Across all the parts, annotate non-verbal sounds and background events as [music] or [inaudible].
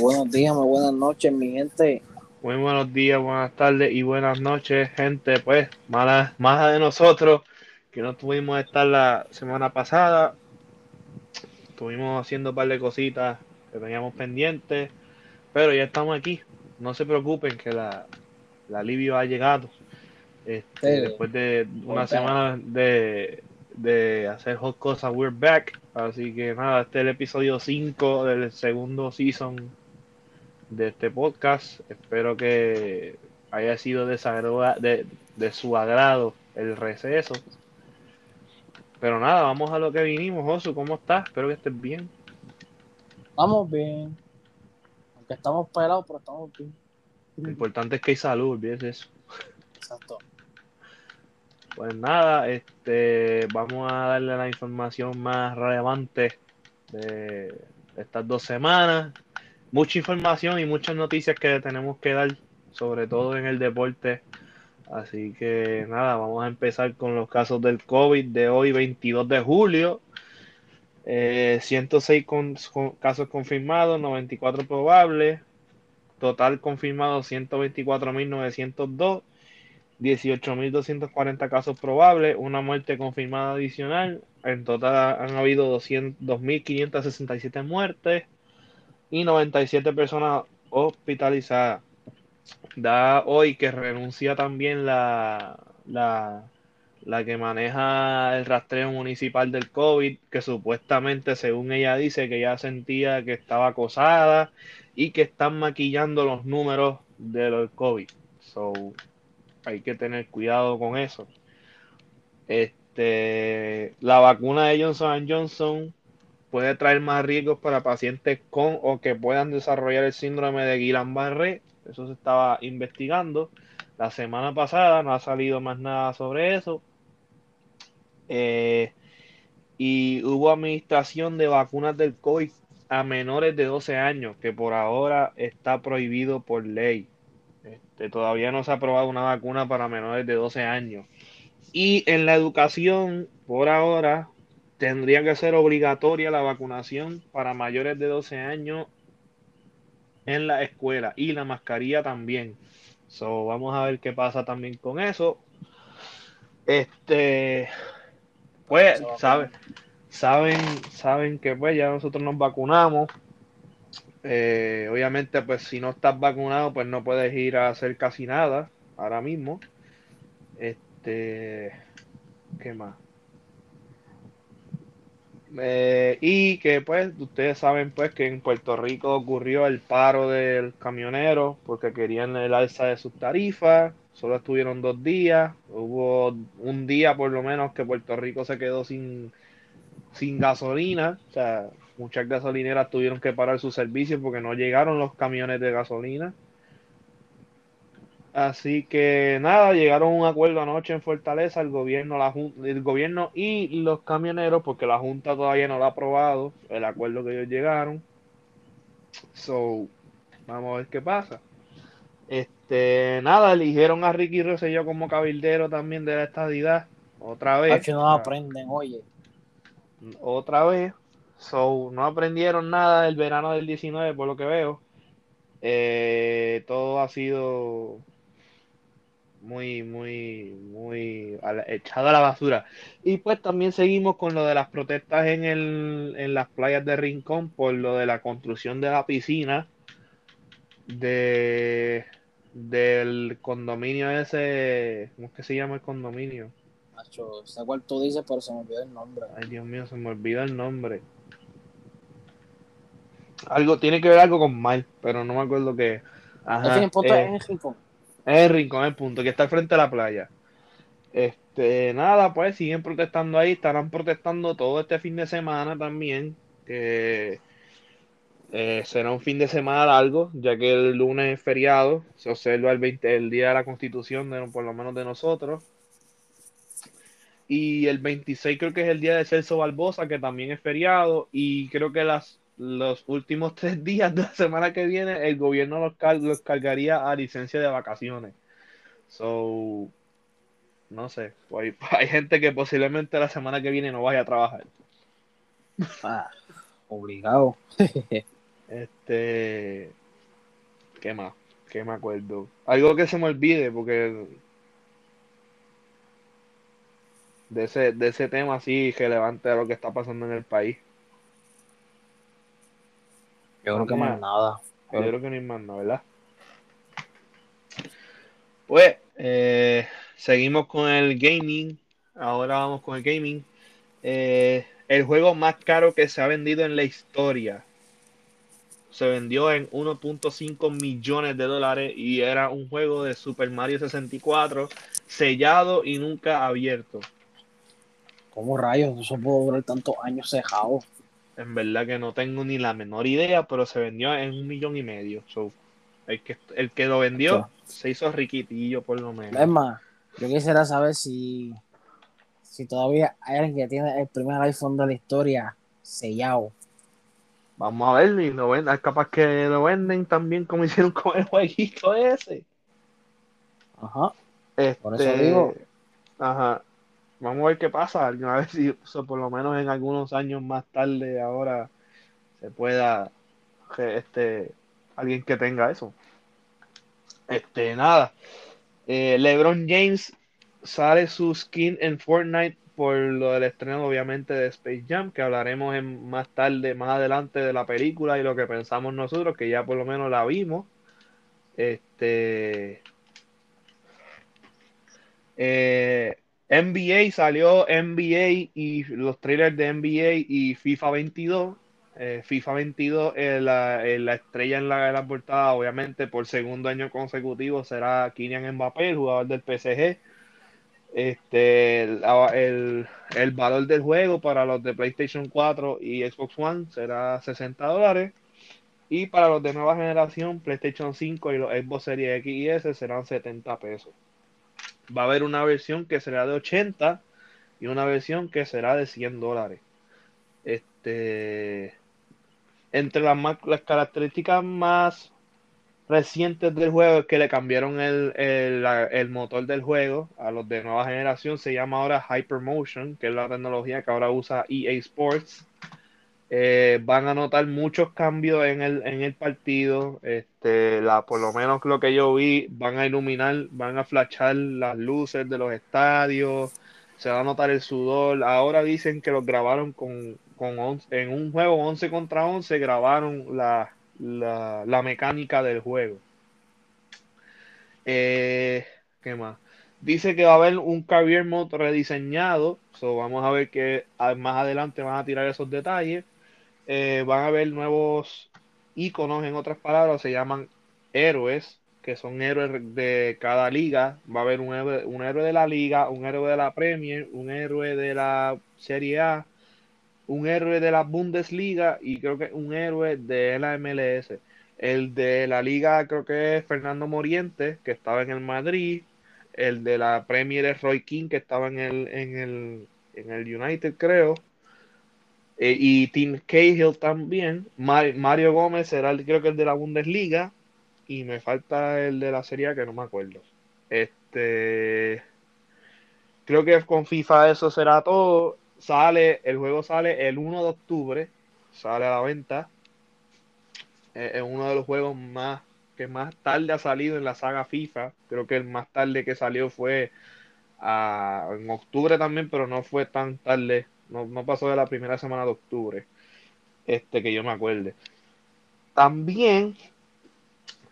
buenos días, muy buenas noches, mi gente. Muy buenos días, buenas tardes y buenas noches, gente. Pues, más, más de nosotros que no tuvimos estar la semana pasada. Estuvimos haciendo un par de cositas que teníamos pendientes, pero ya estamos aquí. No se preocupen que la, la alivio ha llegado. Este, después de una semana de, de hacer hot cosas, we're back. Así que nada, este es el episodio 5 del segundo season de este podcast. Espero que haya sido de, de, de su agrado el receso. Pero nada, vamos a lo que vinimos, Josu. ¿Cómo estás? Espero que estés bien. Vamos bien. Aunque estamos pelados, pero estamos bien. Lo importante es que hay salud, olvídese eso. Exacto. Pues nada, este, vamos a darle la información más relevante de estas dos semanas. Mucha información y muchas noticias que tenemos que dar, sobre todo en el deporte. Así que nada, vamos a empezar con los casos del COVID de hoy, 22 de julio. 106 eh, casos confirmados, 94 probables. Total confirmado 124.902 18.240 casos probables, una muerte confirmada adicional. En total han habido 2.567 muertes y 97 personas hospitalizadas. Da hoy que renuncia también la, la, la que maneja el rastreo municipal del COVID, que supuestamente, según ella dice, que ya sentía que estaba acosada y que están maquillando los números del COVID. So, hay que tener cuidado con eso. Este, la vacuna de Johnson Johnson puede traer más riesgos para pacientes con o que puedan desarrollar el síndrome de Guillain-Barré. Eso se estaba investigando. La semana pasada no ha salido más nada sobre eso. Eh, y hubo administración de vacunas del COVID a menores de 12 años, que por ahora está prohibido por ley. Este, todavía no se ha aprobado una vacuna para menores de 12 años. Y en la educación, por ahora, tendría que ser obligatoria la vacunación para mayores de 12 años en la escuela y la mascarilla también. So, vamos a ver qué pasa también con eso. Este, pues, saben, saben, saben que pues ya nosotros nos vacunamos. Eh, obviamente, pues si no estás vacunado, pues no puedes ir a hacer casi nada ahora mismo. Este, ¿qué más? Eh, y que pues ustedes saben pues que en Puerto Rico ocurrió el paro del camionero porque querían el alza de sus tarifas, solo estuvieron dos días, hubo un día por lo menos que Puerto Rico se quedó sin, sin gasolina, o sea, muchas gasolineras tuvieron que parar su servicio porque no llegaron los camiones de gasolina. Así que nada, llegaron a un acuerdo anoche en Fortaleza el gobierno, la, el gobierno y los camioneros, porque la Junta todavía no lo ha aprobado, el acuerdo que ellos llegaron. So, vamos a ver qué pasa. Este, nada, eligieron a Ricky Rosselló como cabildero también de la estadidad. Otra vez. no aprenden, oye. Otra vez. So, no aprendieron nada del verano del 19, por lo que veo. Eh, todo ha sido muy, muy, muy echado a la basura. Y pues también seguimos con lo de las protestas en, el, en las playas de Rincón por lo de la construcción de la piscina de del condominio ese, ¿cómo es que se llama el condominio? Macho, sé cuál tú dices, pero se me olvidó el nombre. Ay, Dios mío, se me olvida el nombre. Algo, tiene que ver algo con mal, pero no me acuerdo qué. Ajá, en, punto, eh, en rincón. En el rincón, el punto, que está al frente de la playa. Este, nada, pues siguen protestando ahí, estarán protestando todo este fin de semana también, que eh, será un fin de semana largo, ya que el lunes es feriado, se observa el, 20, el día de la constitución, de, por lo menos de nosotros. Y el 26 creo que es el día de Celso Barbosa, que también es feriado, y creo que las los últimos [laughs] tres días de la semana que viene el gobierno los, los cargaría a licencia de vacaciones. So, no sé, pues [laughs] hay, gente que posiblemente la semana que viene no vaya a trabajar. Ah, obligado. [laughs] Este. ¿Qué más? ¿Qué me acuerdo? Algo que se me olvide, porque. De ese, de ese tema así relevante a lo que está pasando en el país. Yo creo que más nada. Yo creo que no hay más nada, ¿verdad? Pues, eh, seguimos con el gaming. Ahora vamos con el gaming. Eh, el juego más caro que se ha vendido en la historia. Se vendió en 1.5 millones de dólares y era un juego de Super Mario 64 sellado y nunca abierto. ¿Cómo rayos? Eso pudo durar tantos años cejado. En verdad que no tengo ni la menor idea, pero se vendió en un millón y medio. el, que, el que lo vendió se hizo riquitillo por lo menos. Es más, yo quisiera saber si, si todavía hay alguien que tiene el primer iPhone de la historia sellado. Vamos a ver, y lo venden, capaz que lo venden también como [laughs] hicieron con el jueguito ese. Ajá. por eso digo. Este, ajá. Vamos a ver qué pasa. A ver si [laughs] por lo menos en algunos años más tarde ahora se pueda este alguien que tenga eso. Este, nada. Eh, LeBron James sale su skin en Fortnite por lo del estreno, obviamente, de Space Jam, que hablaremos en, más tarde, más adelante de la película y lo que pensamos nosotros, que ya por lo menos la vimos. Este. Eh, NBA salió NBA y los trailers de NBA y FIFA 22. Eh, FIFA 22, eh, la, estrella en la, la, portada, obviamente, por segundo año consecutivo será Kylian Mbappé, el jugador del PSG. Este, el, el, valor del juego para los de PlayStation 4 y Xbox One será 60 dólares. Y para los de nueva generación, PlayStation 5 y los Xbox Series X y S serán 70 pesos va a haber una versión que será de 80 y una versión que será de 100 dólares. Este, entre las, las características más recientes del juego es que le cambiaron el, el, motor del juego a los de nueva generación. Se llama ahora Hypermotion, que es la tecnología que ahora usa EA Sports. Eh, van a notar muchos cambios en el, en el partido. Este, la, por lo menos lo que yo vi, van a iluminar, van a flashar las luces de los estadios, se va a notar el sudor. Ahora dicen que los grabaron con, con en un juego 11 contra 11, grabaron la, la, mecánica del juego. Eh, ¿Qué más? Dice que va a haber un career mode rediseñado. So vamos a ver que más adelante van a tirar esos detalles. Eh, van a haber nuevos iconos, en otras palabras, se llaman héroes, que son héroes de cada liga. Va a haber un héroe, un héroe de la liga, un héroe de la Premier, un héroe de la Serie A, un héroe de la Bundesliga y creo que un héroe de la MLS. El de la liga creo que es Fernando Moriente, que estaba en el Madrid. El de la Premier es Roy King, que estaba en el, en el, en el United, creo. Eh, y Tim Cahill también. Mario Gómez será el, creo que el de la Bundesliga. Y me falta el de la Serie que no me acuerdo. Este. Creo que con FIFA eso será todo. Sale, el juego sale el 1 de octubre. Sale a la venta. Eh, es uno de los juegos más que más tarde ha salido en la saga FIFA. Creo que el más tarde que salió fue ah, en octubre también, pero no fue tan tarde no, pasó de la primera semana de octubre. Este que yo me acuerde. También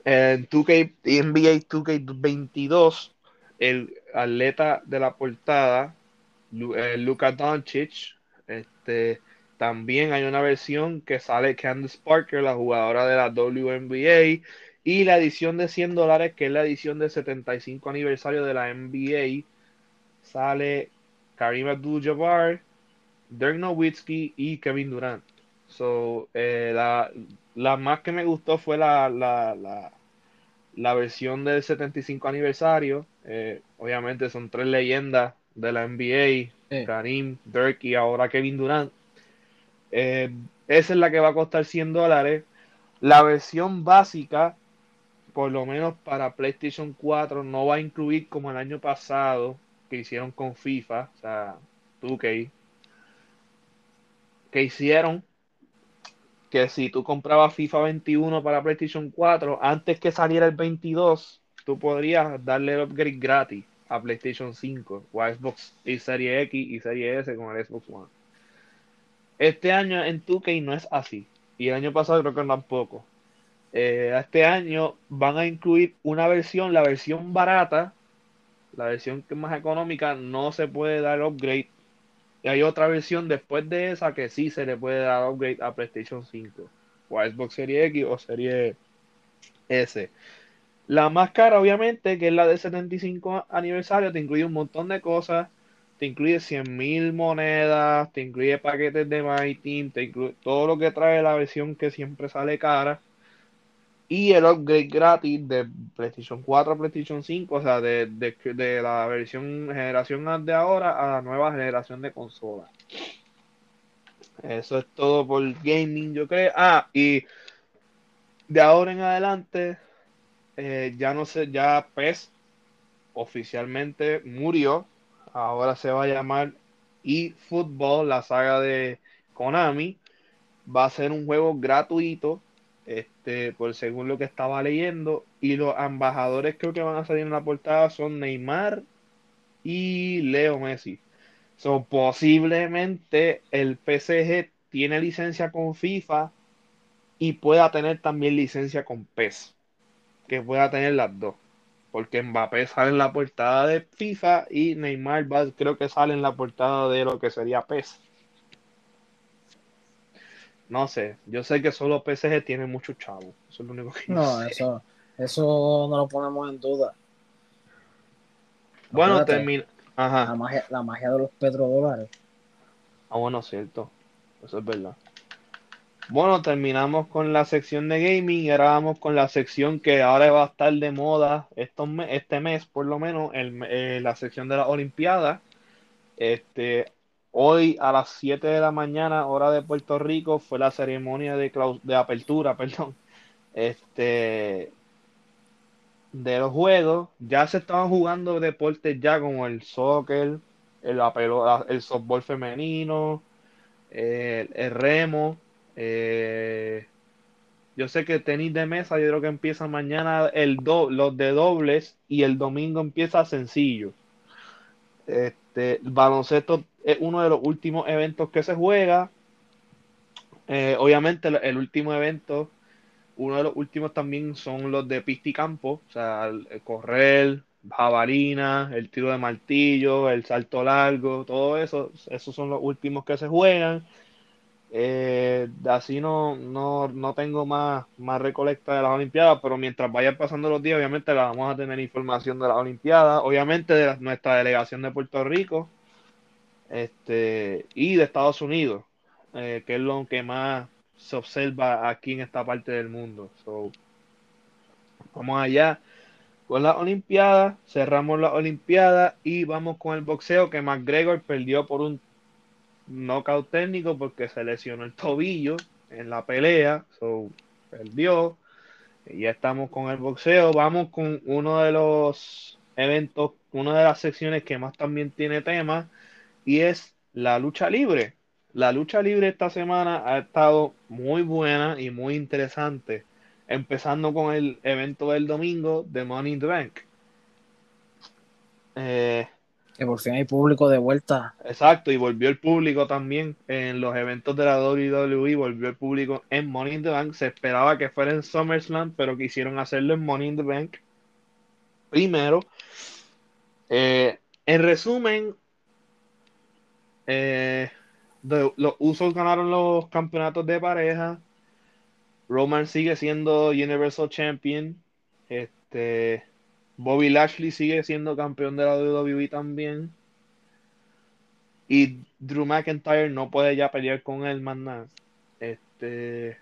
en 2K, NBA 2K22, el atleta de la portada, eh, Luka Doncic, este, también hay una versión que sale Candice Parker, la jugadora de la WNBA, y la edición de 100 dólares, que es la edición del 75 aniversario de la NBA, sale Karim Abdul-Jabbar, Dirk Nowitzki y Kevin Durant. So, eh, la, más que me gustó fue la, la, versión del 75 aniversario. Eh, obviamente son tres leyendas de la NBA, Karim, Dirk y ahora Kevin Durant. Eh, esa es la que va a costar 100 dólares. La versión básica, por lo menos para PlayStation 4, no va a incluir como el año pasado que hicieron con FIFA, o sea, 2K, que hicieron que si tú comprabas FIFA 21 para PlayStation 4, antes que saliera el 22, tú podrías darle el upgrade gratis a PlayStation 5 o a Xbox y Serie X y Serie S con el Xbox One. Este año en 2K no es así. Y el año pasado creo que tampoco. Eh, este año van a incluir una versión, la versión barata, la versión que más económica, no se puede dar upgrade. Y hay otra versión después de esa que sí se le puede dar upgrade a PlayStation 5 o Xbox Series X o Serie S. La más cara, obviamente, que es la de 75 aniversario, te incluye un montón de cosas. Te incluye 100.000 monedas, te incluye paquetes de My Team, te incluye todo lo que trae la versión que siempre sale cara y el upgrade gratis de PlayStation 4 a PlayStation 5, o sea, de, de, la versión generación de ahora a la nueva generación de consolas. Eso es todo por gaming, yo creo. Ah, y de ahora en adelante, eh, ya no sé, ya PES oficialmente murió. Ahora se va a llamar eFootball, la saga de Konami. Va a ser un juego gratuito este, por según lo que estaba leyendo. Y los embajadores creo que van a salir en la portada son Neymar y Leo Messi. So, posiblemente el PSG tiene licencia con FIFA y pueda tener también licencia con PES. Que pueda tener las dos. Porque Mbappé sale en la portada de FIFA y Neymar creo que sale en la portada de lo que sería PES. No sé, yo sé que solo PSG tiene mucho chavo. Eso es lo único que No, eso, eso no lo ponemos en duda. Bueno, termina. Ajá. La magia, la magia de los petrodólares. Ah, bueno, cierto. Eso es verdad. Bueno, terminamos con la sección de gaming y ahora vamos con la sección que ahora va a estar de moda estos este mes, por lo menos, el, eh, la sección de la Olimpiada. Este, Hoy a las 7 de la mañana, hora de Puerto Rico, fue la ceremonia de, de apertura, [laughs] perdón, este, de los juegos. Ya se estaban jugando deportes ya como el soccer, el, el softball femenino, el, remo. Eh, yo sé que tenis de mesa, yo creo que empieza mañana el do, los de dobles y el domingo empieza sencillo. Este, baloncesto es uno de los últimos eventos que se juega. Eh, obviamente el, último evento, uno de los últimos también son los de pista y campo, o sea, el, correr, jabalina, el tiro de martillo, el salto largo, todo eso, esos son los últimos que se juegan. Eh, así no, no, no, tengo más, más recolecta de las Olimpiadas, pero mientras vayan pasando los días, obviamente la vamos a tener información de las Olimpiadas, obviamente de nuestra delegación de Puerto Rico, este, y de Estados Unidos, eh, que es lo que más se observa aquí en esta parte del mundo. vamos allá con la Olimpiada, cerramos la Olimpiada y vamos con el boxeo que McGregor perdió por un knockout técnico porque se lesionó el tobillo en la pelea, so, perdió. Y ya estamos con el boxeo, vamos con uno de los eventos, una de las secciones que más también tiene tema y es la lucha libre. La lucha libre esta semana ha estado muy buena y muy interesante, empezando con el evento del domingo de Money in the Bank. Eh, que por fin hay público de vuelta. Exacto, y volvió el público también en los eventos de la WWE, volvió el público en Money in the Bank. Se esperaba que fuera en SummerSlam, pero quisieron hacerlo en Money in the Bank primero. Eh, en resumen, eh, los Usos ganaron los campeonatos de pareja. Roman sigue siendo Universal Champion. Este, Bobby Lashley sigue siendo campeón de la WWE también. Y Drew McIntyre no puede ya pelear con él más nada. Este.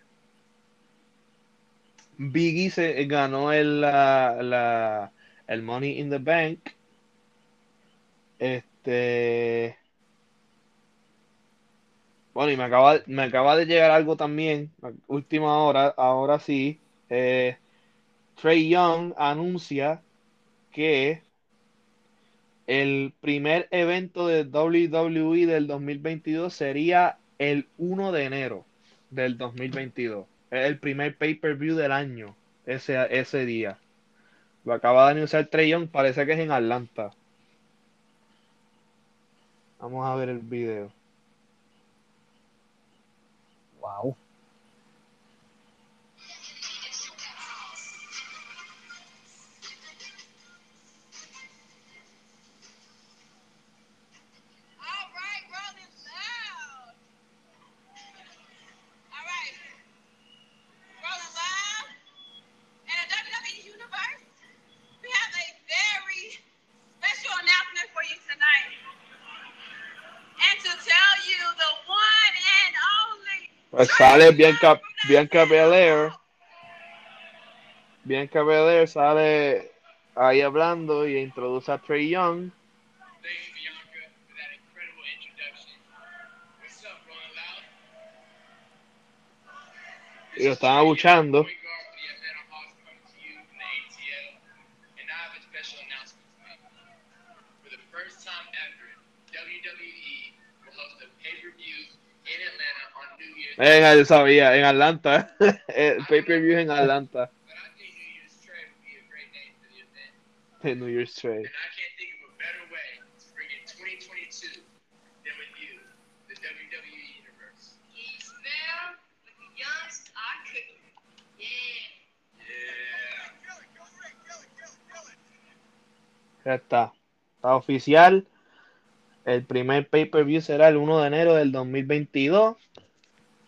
Biggie se ganó el, la, el Money in the Bank. Este. Bueno, y me acaba, me acaba de llegar algo también, última hora, ahora sí. Eh, Trey Young anuncia que el primer evento de WWE del 2022 sería el 1 de enero. del 2022. Es el primer pay-per-view del año, ese, ese día. Lo acaba de anunciar Trey Young, parece que es en Atlanta. Vamos a ver el video. Wow. Sale Bianca, Bianca Belair. Bianca Belair sale ahí hablando y introduce a Trey Young. Y lo están abuchando. Point guard for the Atlanta Hawks coming to you from the ATL, and I have a special announcement to make. For the first time ever, WWE will host a pay-per-view in Atlanta on New Year's. Venga, yo sabía, en Atlanta. El pay-per-view en Atlanta. But I think New Year's Trade would be a great name for the event, De New Year's Trade. and I can't think of a better way to bring in 2022 than with you, the WWE Universe. He smell with the youngs are cooking. Yeah. Yeah. Ya está. Está oficial. El primer pay-per-view será el 1 de enero del 2022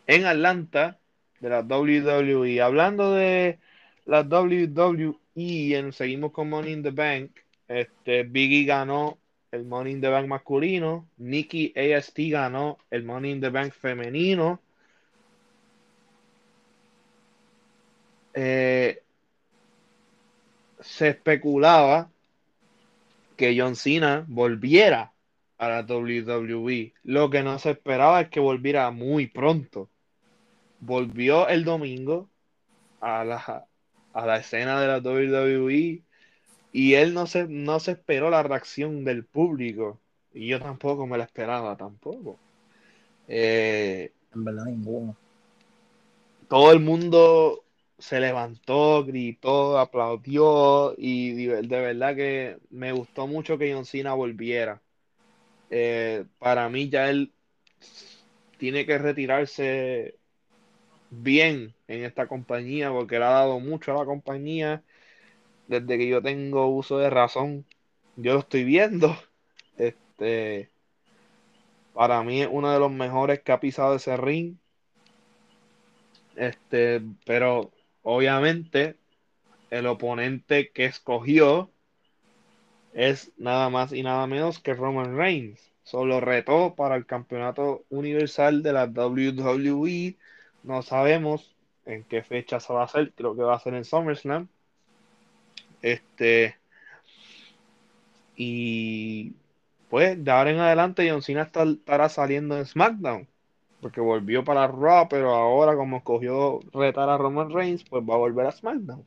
en Atlanta de la WWE. Hablando de la WWE, en- seguimos con Money in the Bank. Este, Biggie ganó el Money in the Bank masculino. Nikki AST ganó el Money in the Bank femenino. Eh, se especulaba que John Cena volviera a la WWE. Lo que no se esperaba es que volviera muy pronto. Volvió el domingo a la, a la escena de la WWE y él no se, no se esperó la reacción del público. Y yo tampoco me la esperaba, tampoco. Eh, En verdad, ninguno. todo el mundo se levantó, gritó, aplaudió y de, de verdad que me gustó mucho que John Cena volviera. Eh, para mí ya él tiene que retirarse bien en esta compañía porque le ha dado mucho a la compañía desde que yo tengo uso de razón. Yo lo estoy viendo. Este, para mí es uno de los mejores que ha pisado ese ring. Este, pero obviamente el oponente que escogió es nada más y nada menos que Roman Reigns. Solo retó para el campeonato universal de la WWE. No sabemos en qué fecha se va a hacer. Creo que va a ser en SummerSlam. Este. Y pues de ahora en adelante John Cena estará saliendo en SmackDown porque volvió para Raw, pero ahora como escogió retar a Roman Reigns, pues va a volver a SmackDown,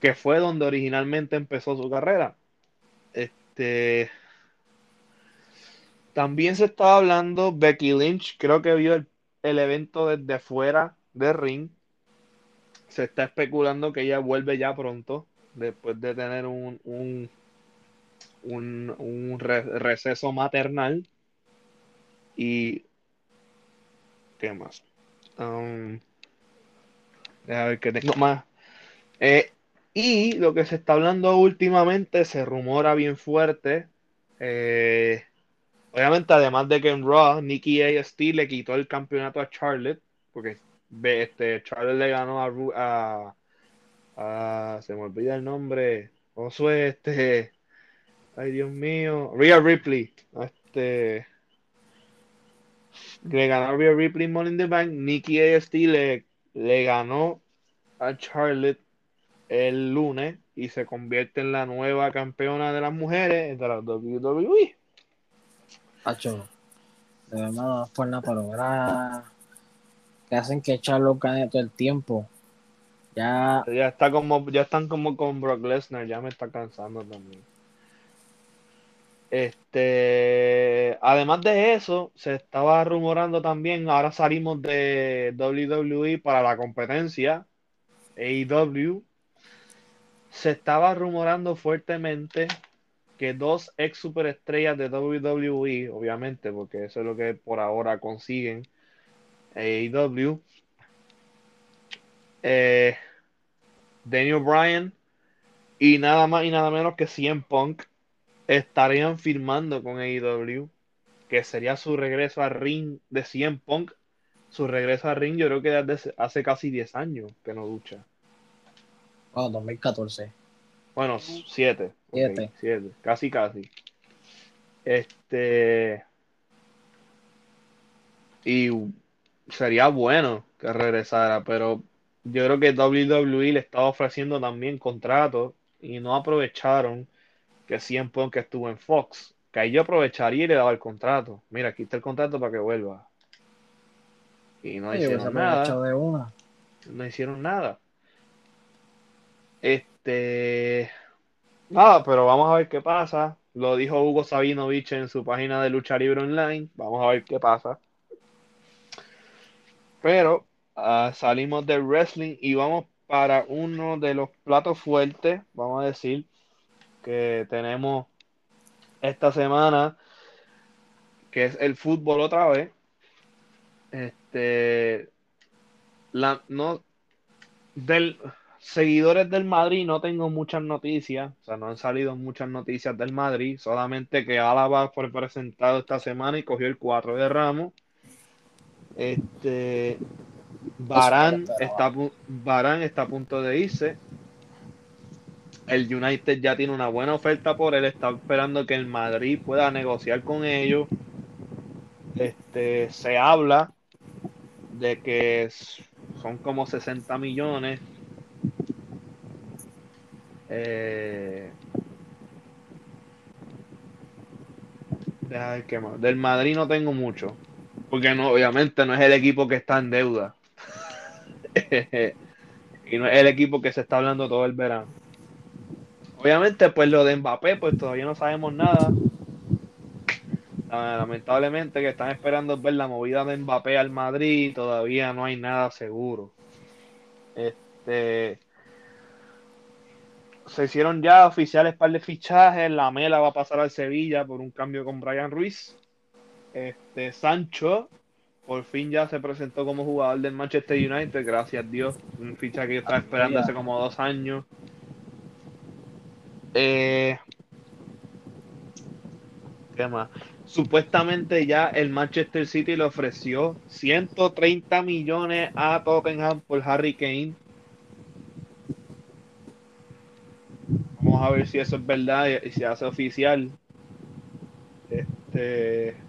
que fue donde originalmente empezó su carrera. Este, también se estaba hablando, Becky Lynch, creo que vio el, el evento desde fuera del ring. Se está especulando que ella vuelve ya pronto, después de tener un, un, un, un re- receso maternal. Y ¿Qué más? Um, a ver qué tengo más. Eh, y lo que se está hablando últimamente, se rumora bien fuerte. eh, obviamente, además de que en Raw, Nikki AST le quitó el campeonato a Charlotte. Porque este, Charlotte le ganó a, a- Se me olvida el nombre. Josué, este. Ay, Dios mío. Rhea Ripley. Este le ganó a Rhea Ripley Money in the Bank. Nikki AST le, le ganó a Charlotte el lunes y se convierte en la nueva campeona de las mujeres de la WWE. Hacho, de verdad por pero ahora que hacen que Charlo gane todo el tiempo. Ya, Ya está como, ya están como con Brock Lesnar, ya me está cansando también. Este, además de eso, se estaba rumorando también, ahora salimos de WWE para la competencia, AEW, se estaba rumorando fuertemente que dos ex superestrellas de WWE, obviamente, porque eso es lo que por ahora consiguen AEW, eh, Daniel Bryan y nada más y nada menos que CM Punk estarían firmando con AEW, que sería su regreso al ring de CM Punk. Su regreso al ring, yo creo que desde hace casi 10 años que no lucha. Bueno, 2014. Bueno, 7. Siete. 7, casi, casi. Este. Y sería bueno que regresara, pero yo creo que WWE le estaba ofreciendo también contratos y no aprovecharon que CM Punk estuvo en Fox. Que ahí yo aprovecharía y le daba el contrato. Mira, aquí está el contrato para que vuelva. Y no pues, hicieron nada. de una. No hicieron nada. Este. Nada, pero vamos a ver qué pasa. Lo dijo Hugo Sabinovich en su página de Lucha Libre Online. Vamos a ver qué pasa. Pero ah, salimos del wrestling y vamos para uno de los platos fuertes, vamos a decir, que tenemos esta semana, que es el fútbol otra vez. Este, la, no, del seguidores del Madrid no tengo muchas noticias, o sea, no han salido muchas noticias del Madrid, solamente que Álava fue presentado esta semana y cogió el 4 de Ramos. Este, Barán está, Varane está a punto de irse. El United ya tiene una buena oferta por él, está esperando que el Madrid pueda negociar con ellos. Este, se habla de que son como 60 millones. Eh, qué más. Del Madrid no tengo mucho, porque no, obviamente no es el equipo que está en deuda. [laughs] y no es el equipo que se está hablando todo el verano. Obviamente, pues lo de Mbappé, pues todavía no sabemos nada. Ah, Lamentablemente que están esperando ver la movida de Mbappé al Madrid, todavía no hay nada seguro. Este se hicieron ya oficiales par de fichajes, la Mela va a pasar al Sevilla por un cambio con Brian Ruiz. Este Sancho por fin ya se presentó como jugador del Manchester United, gracias a Dios, un fichaje que yo estaba esperando hace como dos años. Eh, ¿Qué más? Supuestamente ya el Manchester City le ofreció 130 millones a Tottenham por Harry Kane. Vamos a ver si eso es verdad y, y se hace oficial. Este.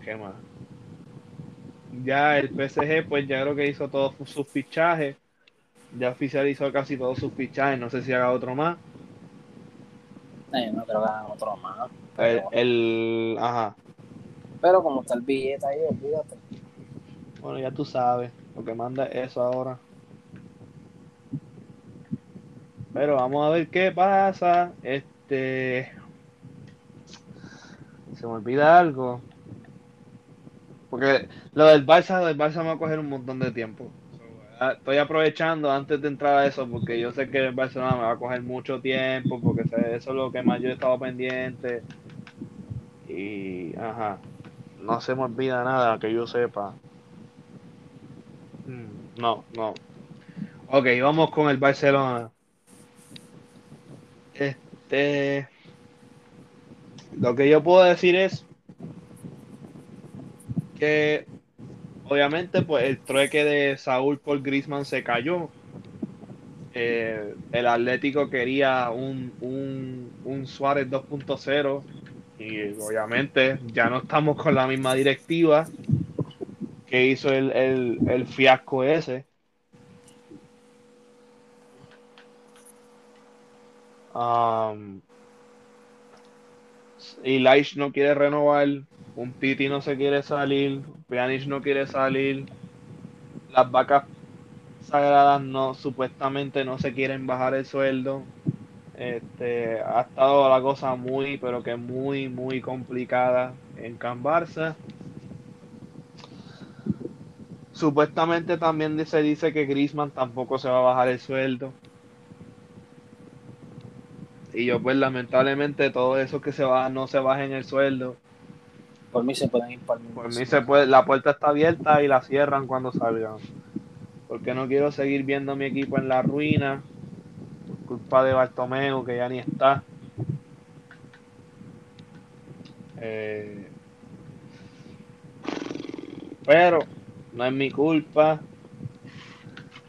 ¿Qué más? Ya el PSG, pues ya creo que hizo todos sus fichajes. Ya oficializó casi todos sus fichajes. No sé si haga otro más. Eh, no creo que hagan otro más. El, el- ajá. pero como está el billete ahí, olvídate. Bueno, ya tú sabes. Lo que manda es eso ahora. Pero vamos a ver qué pasa. Este. Se me olvida algo. Porque lo del Barça, lo del Barça me va a coger un montón de tiempo. Estoy aprovechando antes de entrar a eso porque yo sé que el Barcelona me va a coger mucho tiempo porque eso es lo que más yo he estado pendiente. Y, ajá, no se me olvida nada que yo sepa. Mm, No, no. Ok, vamos con el Barcelona. Este. Lo que yo puedo decir es que obviamente pues el trueque de Saúl por Griezmann se cayó. Eh, el Atlético quería un, un, un Suárez 2.0 y obviamente ya no estamos con la misma directiva que hizo el, el, el fiasco ese. Um, Elish no quiere renovar, un Titi no se quiere salir, Pjanic no quiere salir, las vacas sagradas no supuestamente no se quieren bajar el sueldo. Este, ha estado la cosa muy, pero que muy, muy complicada en Can Barça. Supuestamente también se dice que Griezmann tampoco se va a bajar el sueldo. Y yo pues lamentablemente todo eso que se va no se bajen el sueldo. Por mí se pueden ir para el Por mí se puede, la puerta está abierta y la cierran cuando salgan. Porque no quiero seguir viendo a mi equipo en la ruina. Por culpa de Bartomeu, que ya ni está. Eh, pero no es mi culpa.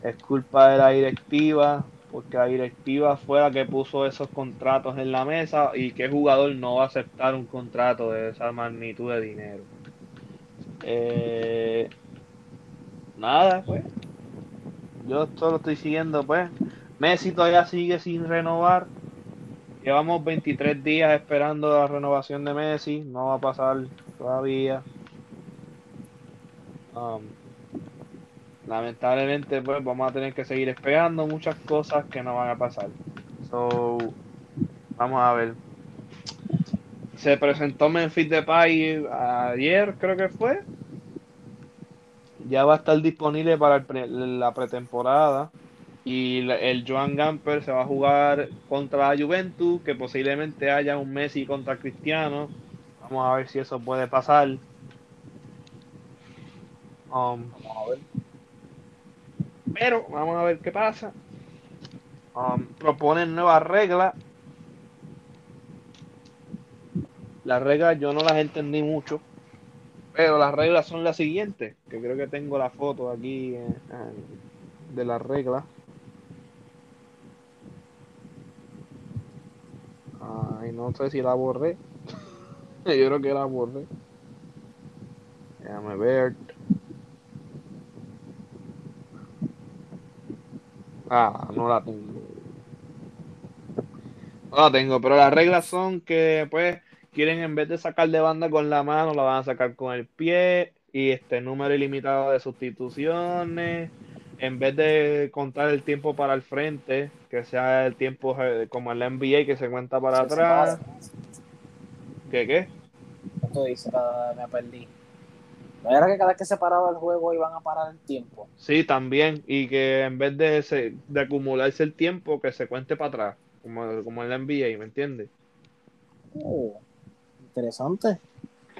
Es culpa de la directiva. Porque la directiva fue la que puso esos contratos en la mesa. Y qué jugador no va a aceptar un contrato de esa magnitud de dinero. Eh, nada, pues. Yo solo estoy siguiendo, pues. Messi todavía sigue sin renovar. Llevamos 23 días esperando la renovación de Messi. No va a pasar todavía. Um, lamentablemente, pues vamos a tener que seguir esperando muchas cosas que no van a pasar. So, vamos a ver. Se presentó Memphis Depay ayer, creo que fue. Ya va a estar disponible para la pretemporada. Y el Joan Gamper se va a jugar contra la Juventus, que posiblemente haya un Messi contra Cristiano. Vamos a ver si eso puede pasar. Um, Vamos a ver. Pero vamos a ver qué pasa. Um, proponen nuevas reglas. Las reglas yo no las entendí mucho. Pero las reglas son las siguientes. Que creo que tengo la foto aquí eh, de las reglas. Ay, no sé si la borré. [laughs] yo creo que la borré. Déjame ver. Ah, no la tengo. No la tengo, pero las reglas son que, pues, quieren en vez de sacar de banda con la mano, la van a sacar con el pie y este número ilimitado de sustituciones. En vez de contar el tiempo para el frente, que sea el tiempo eh, como en la NBA que se cuenta para atrás. ¿Qué qué? ¿Cuánto dice? Me perdí. ¿No era que cada vez que se paraba el juego iban a parar el tiempo? Sí, también. Y que en vez de, se- de acumularse el tiempo, que se cuente para atrás, como, como en la NBA, ¿me entiendes? Oh, interesante.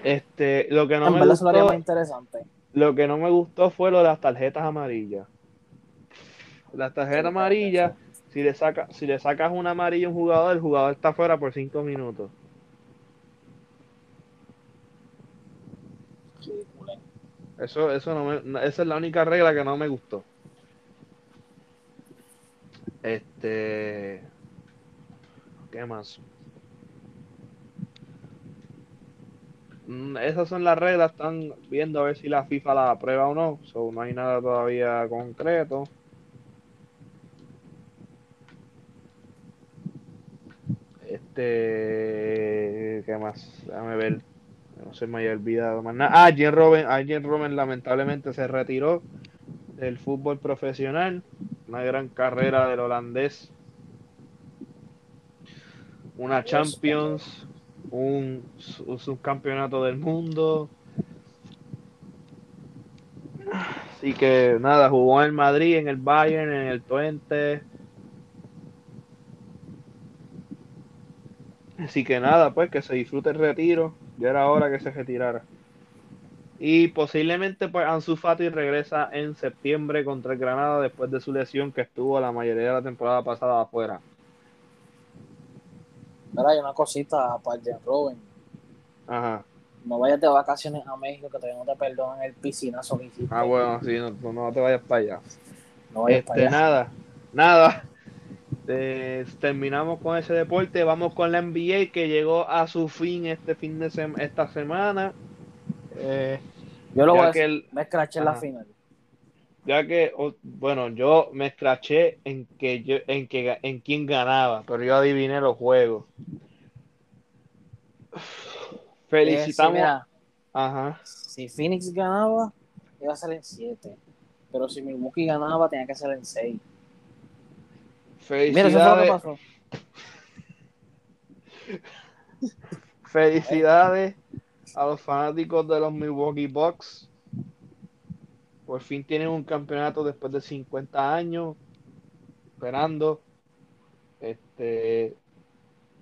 Este, lo que no en me lo gustó, más interesante. lo que no me gustó fue lo de las tarjetas amarillas. Las tarjetas Sí, amarillas, si le saca, si le sacas una amarilla a un jugador, el jugador está fuera por cinco minutos. Eso, eso no me, esa es la única regla que no me gustó. Este, ¿qué más? Mm, Esas son las reglas, están viendo a ver si la FIFA la aprueba o no. So, no hay nada todavía concreto. Este, ¿qué más? Déjame ver. No se me haya olvidado más nada. Ah, Jen Robben, ah, Jen Robben lamentablemente se retiró del fútbol profesional. Una gran carrera del holandés. Una Champions, un, su- subcampeonato del mundo. Así que nada, jugó en el Madrid, en el Bayern, en el Twente. Así que nada, pues que se disfrute el retiro. Ya era hora que se retirara. Y posiblemente pues Ansu Fati regresa en septiembre contra el Granada después de su lesión que estuvo la mayoría de la temporada pasada afuera. Mira, hay una cosita para el Jen Robin. Ajá. No vayas de vacaciones a México que todavía no te perdonan el piscinazo que hiciste. Ah, bueno, sí, no, no- no te vayas para allá. No vayas Este, para allá. nada, nada. Eh, terminamos con ese deporte. Vamos con la NBA que llegó a su fin este fin de sem- esta semana. Eh, Yo lo voy a el- Me escraché en la final. ya que bueno, yo me escraché en que yo en que en quién ganaba, pero yo adiviné los juegos. Felicitamos. Eh, sí, mira, Ajá. si Phoenix ganaba, iba a ser en 7. Pero si Milwaukee ganaba, tenía que ser en 6. Mira, eso fue lo que Felicidades. pasó. [laughs] Felicidades a los fanáticos de los Milwaukee Bucks. Por fin tienen un campeonato después de 50 años esperando. Este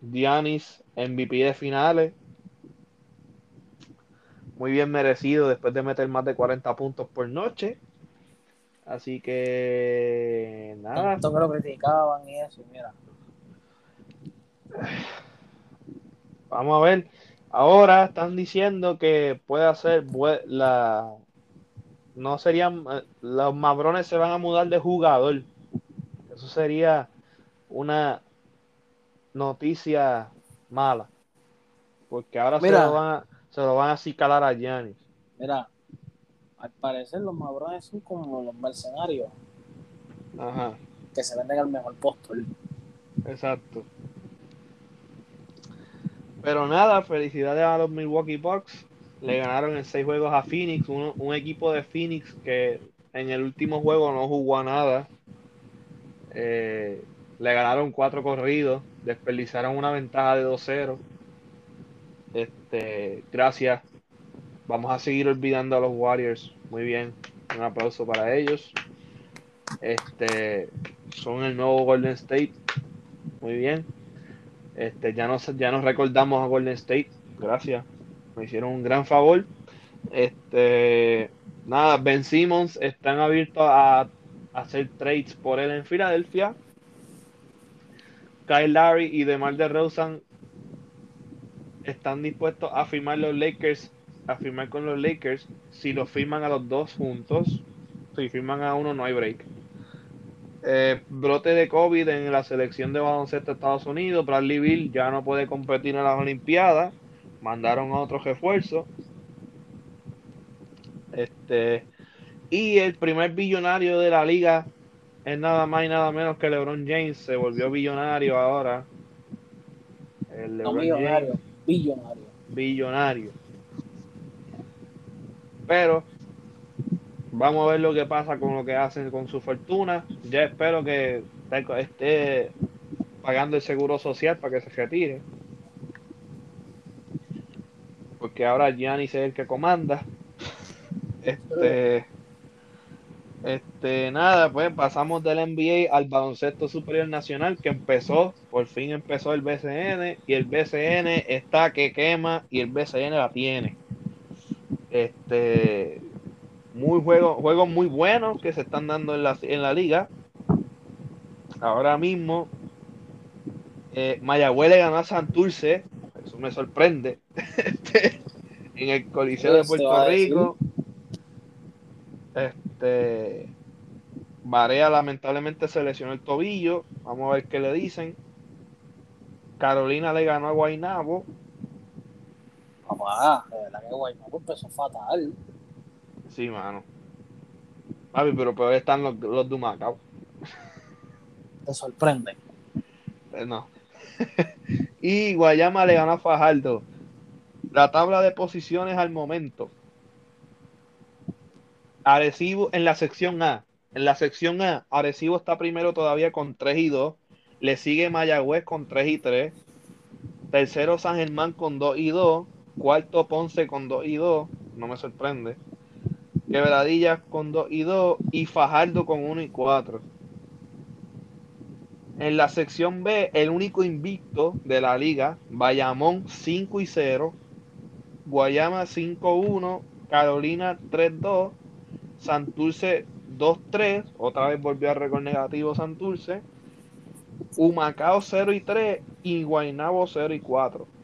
Giannis MVP de finales. Muy bien merecido después de meter más de 40 puntos por noche. Así que nada. Tanto que lo criticaban y eso, mira. Vamos a ver. Ahora están diciendo que puede hacer la. No serían. eh, Los mabrones se van a mudar de jugador. Eso sería una noticia mala. Porque ahora se lo van a, se lo van a acicalar a Giannis. Mira, al parecer los mabrones son como los mercenarios Ajá, que se venden al mejor postor. exacto. Pero nada, felicidades a los Milwaukee Bucks. Le ganaron en seis juegos a Phoenix, un, un equipo de Phoenix que en el último juego no jugó a nada. Eh, le ganaron cuatro corridos, desperdiciaron una ventaja de 2-0. Este, gracias. Vamos a seguir olvidando a los Warriors. Muy bien. Un aplauso para ellos. Este, son el nuevo Golden State. Muy bien. Este, ya nos, ya nos recordamos a Golden State. Gracias. Me hicieron un gran favor. Este, nada, Ben Simmons están abiertos a, a hacer trades por él en Filadelfia. Kyle Larry y DeMar DeRozan están dispuestos a firmar los Lakers, a firmar con los Lakers. Si lo firman a los dos juntos, si firman a uno no hay break. Eh, brote de COVID en la selección de baloncesto de Estados Unidos. Bradley Bill ya no puede competir en las Olimpiadas. Mandaron a otro refuerzo. Este, y el primer billonario de la liga es nada más y nada menos que LeBron James. Se volvió billonario ahora. El No millonario, billonario. billonario. Pero vamos a ver lo que pasa con lo que hacen con su fortuna. Ya espero que esté- pagando el seguro social para que se retire. Porque ahora Giannis es el que comanda. Este, este, nada, pues pasamos del NBA al baloncesto superior nacional que empezó, por fin empezó el BCN y el BCN está que quema y el BCN la tiene. Este, muy juego, juegos muy buenos que se están dando en la, en la liga. Ahora mismo, eh, Mayagüez le ganó a Santurce, eso me sorprende. [laughs] Este, en el Coliseo de Puerto. Rico. Este, Barea lamentablemente se lesionó el tobillo. Vamos a ver qué le dicen. Carolina le ganó a Guaynabo. Papá, de verdad que Guaynabo empezó fatal. Sí, mano. Papi, pero peor están los, los de Humacao. Te sorprende. Eh, No. [laughs] y Guayama le ganó a Fajardo. La tabla de posiciones al momento. Arecibo en la sección A. En la sección A, Arecibo está primero todavía con 3 y 2. Le sigue Mayagüez con 3 y 3. Tercero San Germán con 2 y 2. Cuarto Ponce con 2 y 2. No me sorprende. Quebradillas con 2 y 2. Y Fajardo con 1 y 4. En la sección B, el único invicto de la liga, Bayamón 5 y 0, Guayama 5-1, Carolina 3-2, Santurce 2-3, otra vez volvió a récord negativo Santurce, Humacao 0 y 3 y Guaynabo 0 y 4.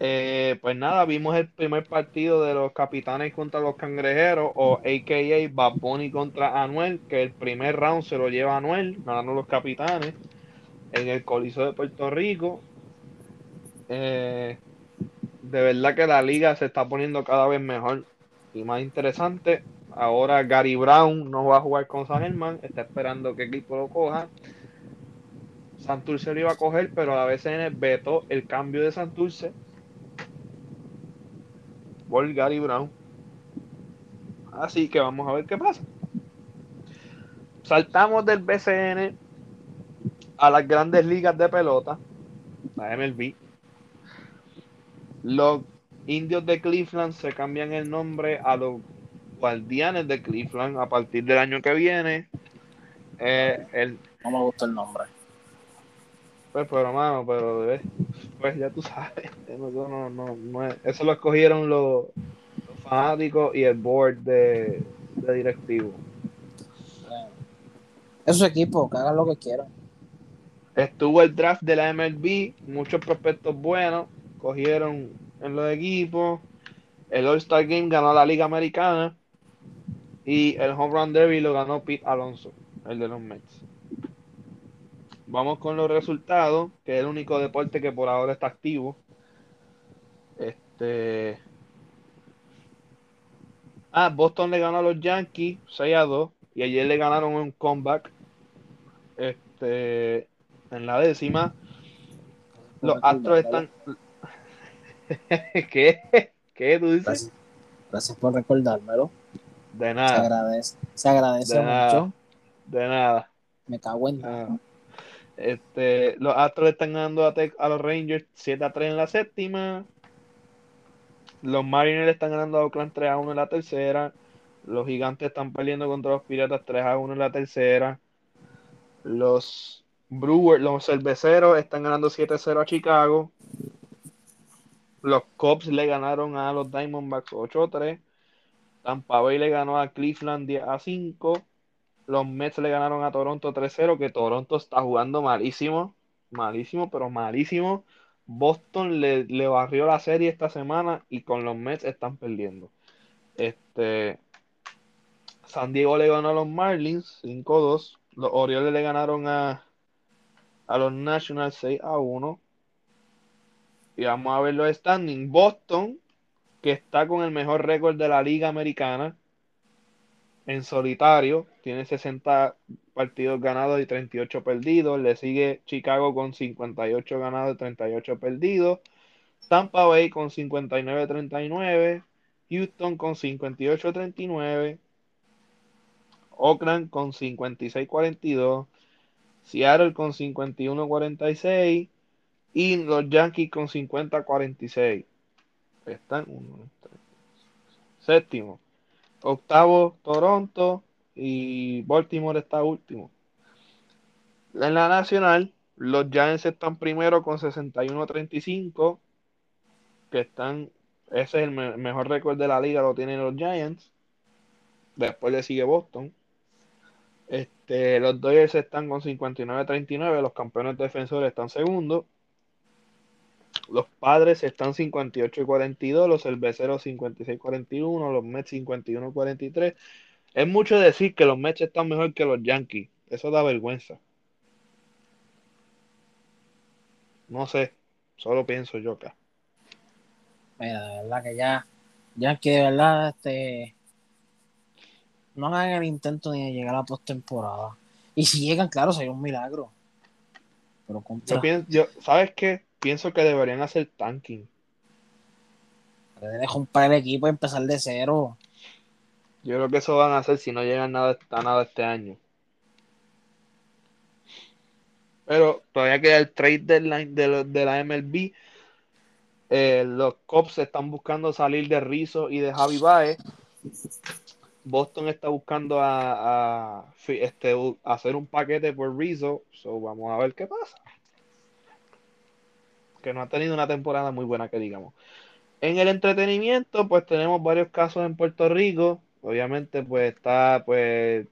Eh, pues nada, vimos el primer partido de los capitanes contra los cangrejeros, o AKA Bad Bunny contra Anuel, que el primer round se lo lleva Anuel, ganando los capitanes en el Coliseo de Puerto Rico. Eh, de verdad que la liga se está poniendo cada vez mejor y más interesante. Ahora Gary Brown no va a jugar con San Germán, está esperando que equipo lo coja. Santurce lo iba a coger, pero la BCN vetó el cambio de Santurce por Gary Brown. Así que vamos a ver qué pasa. Saltamos del BCN a las grandes ligas de pelota, la MLB. Los indios de Cleveland se cambian el nombre a los guardianes de Cleveland a partir del año que viene. Eh, No me gusta el nombre. Pues, pero hermano, pero pues ya tú [laughs] sabes, no, no, no, no es- eso lo escogieron los, los fanáticos y el board de, de directivos. Eh, Es su equipo, que hagan lo que quieran. Estuvo el draft de la MLB, muchos prospectos buenos, cogieron en los equipos. El All-Star Game ganó la Liga Americana y el Home Run Derby lo ganó Pete Alonso, el de los Mets. Vamos con los resultados, que es el único deporte que por ahora está activo. Este. Ah, Boston le ganó a los Yankees 6 a 2 y ayer le ganaron un comeback. Este, en la décima. Los Astros están. [laughs] ¿Qué? ¿Qué tú dices? Gracias, gracias por recordármelo. De Se nada, agradece. Se agradece De nada. mucho. de nada. Me cago en Ah. nada. Este, los Astros están ganando a, a los Rangers 7 a 3 en la séptima. Los Mariners están ganando a Oakland 3 a 1 en la tercera. Los Gigantes están perdiendo contra los Piratas 3 a 1 en la tercera. Los Brewers, los Cerveceros están ganando 7 a 0 a Chicago. Los Cubs le ganaron a los Diamondbacks 8 a 3. Tampa Bay le ganó a Cleveland 10 a 5. Los Mets le ganaron a Toronto 3-0, que Toronto está jugando malísimo, malísimo, pero malísimo. Boston le, le barrió la serie esta semana y con los Mets están perdiendo. Este, San Diego le ganó a los Marlins 5-2. Los Orioles le ganaron a, a los Nationals 6 a 1. Y vamos a ver los standings. Boston, que está con el mejor récord de la Liga Americana en solitario, tiene 60 partidos ganados y 38 perdidos. Le sigue Chicago con 58 ganados y 38 perdidos. Tampa Bay con 59-39. Houston con 58-39. Oakland con 56-42. Seattle con 51-46. Y los Yankees con 50-46. Están uno, tres, séptimo. Octavo, Toronto. Y Baltimore está último. En la nacional, los Giants están primero con 61-35. Que están. Ese es el me- mejor récord de la liga, lo tienen los Giants. Después le sigue Boston. Este, los Dodgers están con 59-39. Los campeones defensores están segundos. Los padres están 58 y 42, los cerveceros 56 y 41, los Mets 51 y 43. Es mucho decir que los Mets están mejor que los Yankees. Eso da vergüenza. No sé, solo pienso yo acá. Mira, de verdad que ya, ya que de verdad, este, no hagan el intento ni de llegar a la postemporada. Y si llegan, claro, sería un milagro. Pero contra, Yo pienso, yo, ¿sabes qué? Pienso que deberían hacer tanking. de comprar el equipo y empezar de cero. Yo creo que eso van a hacer si no llegan nada, a nada este año. Pero todavía queda el trade deadline de, de la MLB. Eh, los Cubs están buscando salir de Rizzo y de Javi Baez. Boston está buscando a, este, hacer un paquete por Rizzo. So, vamos a ver qué pasa. Que no ha tenido una temporada muy buena, que digamos. En el entretenimiento, pues tenemos varios casos en Puerto Rico. Obviamente, pues está pues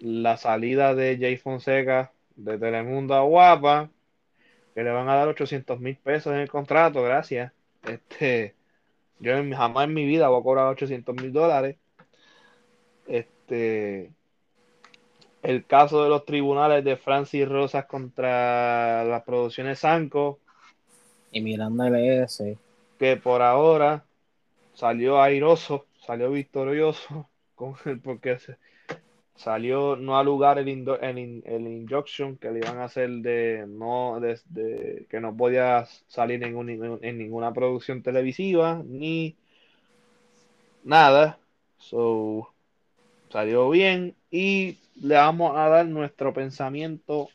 la salida de Jay Fonseca de Telemundo a Guapa, que le van a dar 800 mil pesos en el contrato, gracias. Este, yo jamás en mi vida voy a cobrar 800 mil dólares. Este, el caso de los tribunales de Francis Rosas contra las producciones Sanco, Y mirando LS, que por ahora salió airoso, salió victorioso, [laughs] con el, porque salió no a lugar el, indo- el, el injunction que le iban a hacer de no de- que no podía salir en, un- en ninguna producción televisiva ni nada. So salió bien y le vamos a dar nuestro pensamiento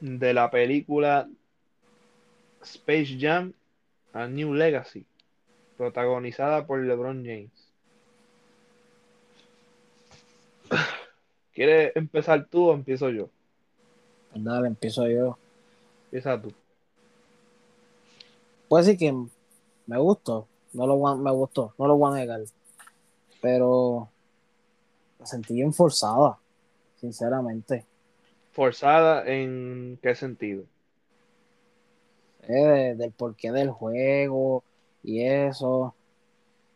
de la película Space Jam A New Legacy, protagonizada por LeBron James. [sighs] ¿Quieres empezar tú o empiezo yo? Pues Dale, empiezo yo. Empieza tú. Puedo decir que me gustó, no lo me gustó, no lo voy a negar. Pero la sentí bien forzada, sinceramente. ¿Forzada en qué sentido? De- del porqué del juego y eso.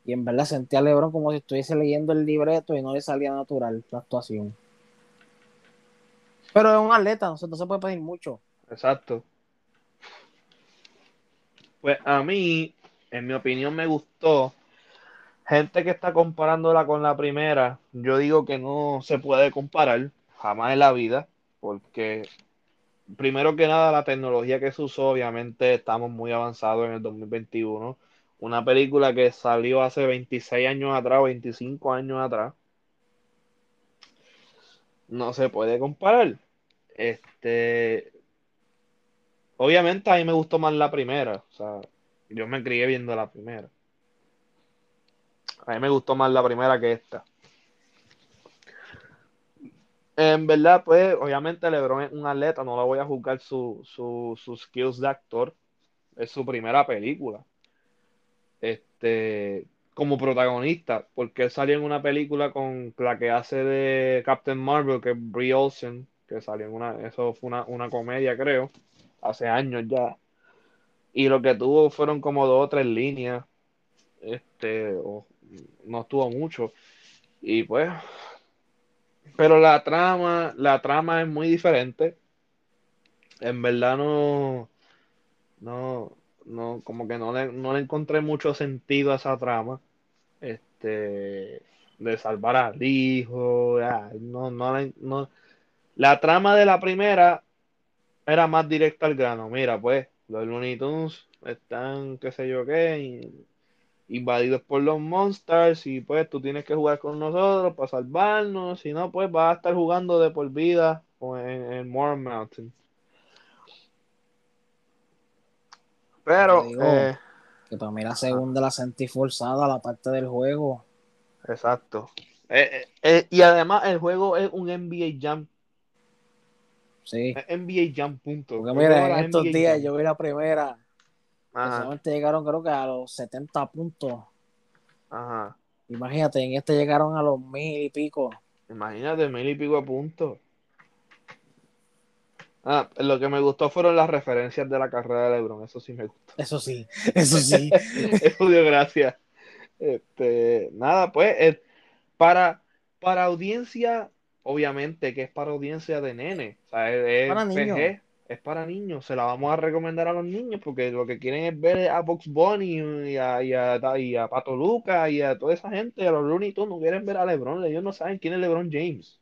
Y en verdad sentí a LeBron como si estuviese leyendo el libreto y no le salía natural la actuación. Pero es un atleta, no se, no se puede pedir mucho. Exacto. Pues a mí, en mi opinión, me gustó. Gente que está comparándola con la primera, yo digo que no se puede comparar jamás en la vida, porque primero que nada la tecnología que se usó, obviamente estamos muy avanzados en el 2021. Una película que salió hace 26 años atrás, 25 años atrás, no se puede comparar. Este, obviamente a mí me gustó más la primera, o sea, yo me crié viendo la primera. A mí me gustó más la primera que esta. En verdad, pues, obviamente LeBron es un atleta, no le voy a juzgar su, su, sus skills de actor. Es su primera película. Este, como protagonista, porque él salió en una película con la que hace de Captain Marvel, que es Brie Olsen, que salió en una, eso fue una, una comedia, creo, hace años ya. Y lo que tuvo fueron como dos o tres líneas, este, no estuvo mucho. Y pues, pero la trama, la trama es muy diferente. En verdad no, no, no, como que no le, no le encontré mucho sentido a esa trama. Este, de salvar al hijo, ya, no, no. La trama de la primera era más directa al grano. Mira, pues, los Looney Tunes están, qué sé yo qué, invadidos por los monsters y pues tú tienes que jugar con nosotros para salvarnos, si no pues vas a estar jugando de por vida en, en Moor Mountain. Pero, digo. eh, Que para mí la segunda la sentí forzada, la parte del juego. exacto. Eh, eh, eh, y además el juego es un NBA Jam, Sí. NBA Jam punto. Porque mira, en estos NBA días Jam. yo vi la primera. Ajá, solamente llegaron creo que a los 70 puntos. ajá. Imagínate, en este llegaron a los mil y pico. Imagínate, mil y pico de puntos. Ah, lo que me gustó fueron las referencias de la carrera de LeBron, eso sí me gustó. Eso sí, eso sí. [laughs] Eso dio gracias. Este, nada, pues, eh, para, para audiencia, obviamente que es para audiencia de nene, o sea, es, es Para niños. Es para niños, se la vamos a recomendar a los niños porque lo que quieren es ver a Box Bunny y a, y a, y a Pato Luca y a toda esa gente, a los Looney Tunes, no quieren ver a LeBron, ellos no saben quién es LeBron James.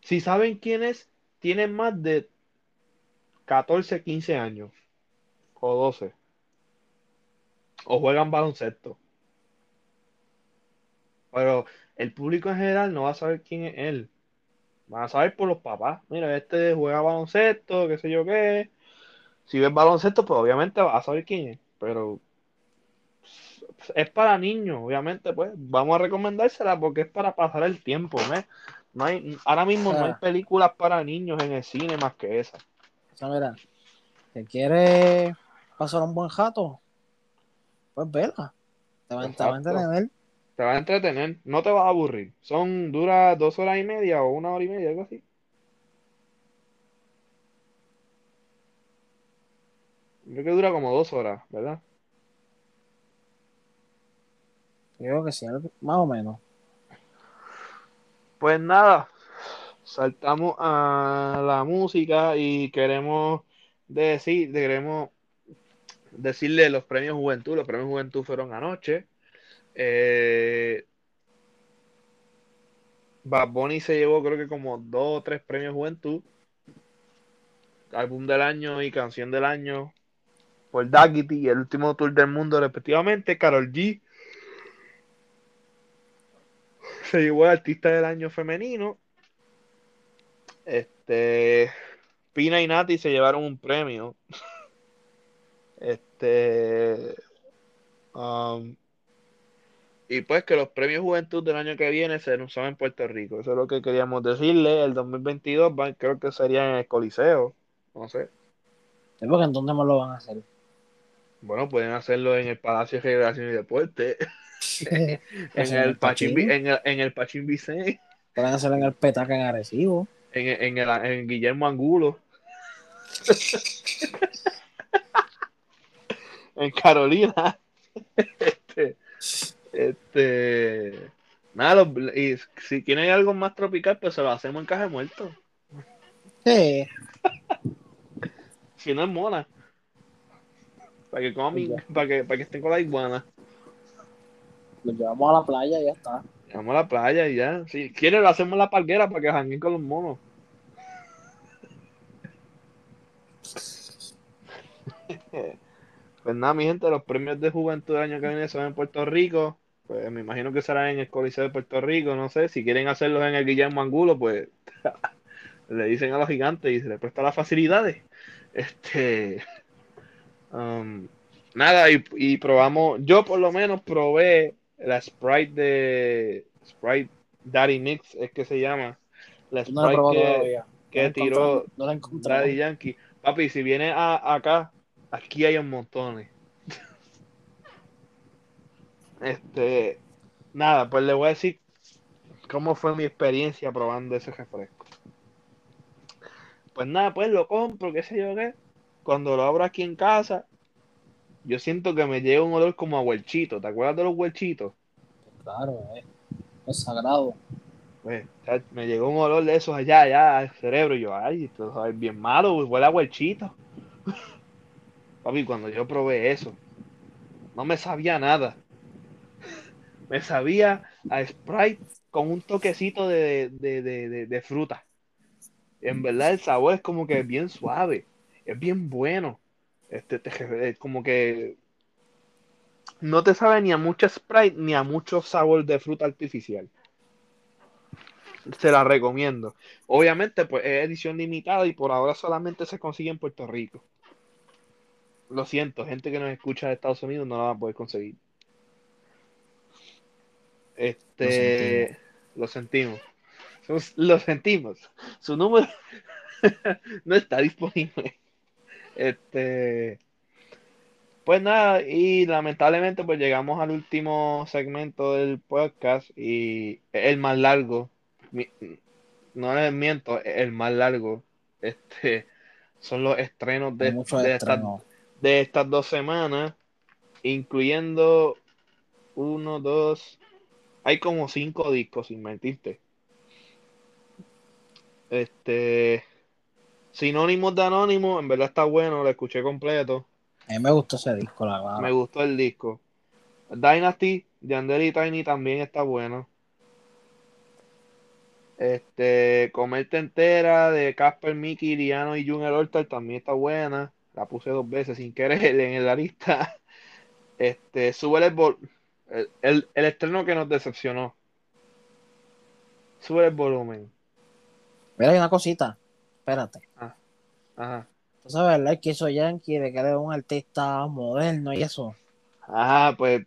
Si saben quién es, tienen más de 14, 15 años o 12 o juegan baloncesto. Pero el público en general no va a saber quién es él. Van a saber por los papás. Mira, este juega baloncesto, qué sé yo qué. Si ves baloncesto, pues obviamente vas a saber quién es. Pero es para niños, obviamente, pues vamos a recomendársela porque es para pasar el tiempo. No hay, ahora mismo no hay Ah. películas para niños en el cine más que esa. O sea, mira, ¿te quieres pasar un buen jato? Pues vela. Te va, a entretener. Te va a entretener, no te vas a aburrir. Son, dura dos horas y media o una hora y media, algo así. Creo que dura como dos horas, ¿verdad? Creo que sí, más o menos. Pues nada, saltamos a la música y queremos decir, queremos decirle los premios Juventud. Los premios Juventud fueron anoche. Eh, Bad Bunny se llevó creo que como dos o tres premios Juventud. Álbum del año y canción del año por Daggity y el último tour del mundo respectivamente. Carol G se llevó el artista del año femenino. Este, Pina y Nati se llevaron un premio. [laughs] Este. um, y pues que los premios Juventud del año que viene se anuncian en Puerto Rico. Eso es lo que queríamos decirle. El 2022 va- creo que sería en el Coliseo. No sé. Es porque en dónde más lo van a hacer. Bueno, pueden hacerlo en el Palacio de Federación y Deporte. [laughs] en, el Pachín, en el en el Pachín Vicente. Pueden hacerlo en el Petaca en Arecibo. En, en, el, en Guillermo Angulo. [laughs] [laughs] en Carolina. este, este, nada, los- y si tienen algo más tropical, pues se lo hacemos en caja muerto. Sí. [laughs] Si no es mona. Para que coman para que, para que estén con la iguana. Lo llevamos a la playa y ya está. Vamos a la playa y ya. Si quieren, lo hacemos en la palguera para que janguen con los monos. [laughs] Pues nada, mi gente, los premios de juventud del año que viene son en Puerto Rico. Pues me imagino que será en el Coliseo de Puerto Rico, no sé. Si quieren hacerlos en el Guillermo Angulo, pues [laughs] le dicen a los gigantes y se les presta las facilidades. Este. [laughs] um, nada, y, y probamos. Yo por lo menos probé la Sprite de. Sprite Daddy Mix, es que se llama. La Sprite que, que No tiró No. Daddy Yankee. Papi, si viene a, acá, aquí hay un montones. Este, nada, pues le voy a decir cómo fue mi experiencia probando ese refresco. Pues nada, pues lo compro, qué sé yo qué. Cuando lo abro aquí en casa, yo siento que me llega un olor como a huelchito. ¿Te acuerdas de los huelchitos? Claro, eh. es sagrado. Pues, me llegó un olor de esos allá, allá al cerebro. Y yo, ay, esto sabe bien malo, huele a huelchito. [laughs] Papi, cuando yo probé eso, no me sabía nada. Me sabía a Sprite con un toquecito de, de, de, de- fruta. En verdad el sabor es como que bien suave, es bien bueno. Este, te- es como que no te sabe ni a mucho Sprite ni a mucho sabor de fruta artificial. Se la recomiendo. Obviamente, pues es edición limitada y por ahora solamente se consigue en Puerto Rico. Lo siento, gente que nos escucha de Estados Unidos no la va a poder conseguir. Este, lo sentimos. Lo, lo sentimos. Su número [laughs] no está disponible. Este, pues nada, y lamentablemente pues llegamos al último segmento del podcast y el más largo. No les miento, el más largo. Este, son los estrenos de, estas de estas dos semanas, incluyendo uno, dos, hay como cinco discos, sin mentirte. Este, Sinónimos de Anónimo, en verdad está bueno, lo escuché completo, A mí me gustó ese disco, la verdad. me gustó el disco. Dynasty, de Ander y Tiny también está bueno. Este, Comerte Entera de Casper, Mickey, Liano y Junior Hortal también está buena. La puse dos veces sin querer [laughs] en la lista. Este, sube el, vol- el, el, el estreno que nos decepcionó. Sube el volumen. Mira, hay una cosita. Espérate. Ajá. Tú sabes, ¿verdad? Que hizo Yankee de que era un artista moderno y eso. Ajá, pues,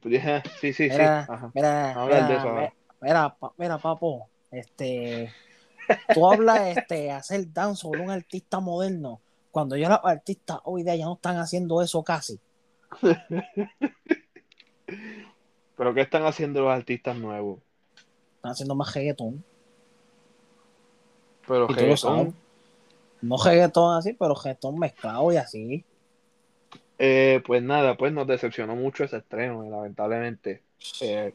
sí, sí, sí. Mira, Ajá. mira, de mira, eso ahora. mira, mira, pa- mira, papo, este, tú hablas este, hacer dance sobre un artista moderno, cuando ya los artistas hoy día ya no están haciendo eso casi. [laughs] Pero ¿qué están haciendo los artistas nuevos? Están haciendo más reggaetón. Pero reggaetón. No reggaetón así, pero reggaetón mezclado y así. eh, pues nada, pues nos decepcionó mucho ese estreno, lamentablemente. Eh,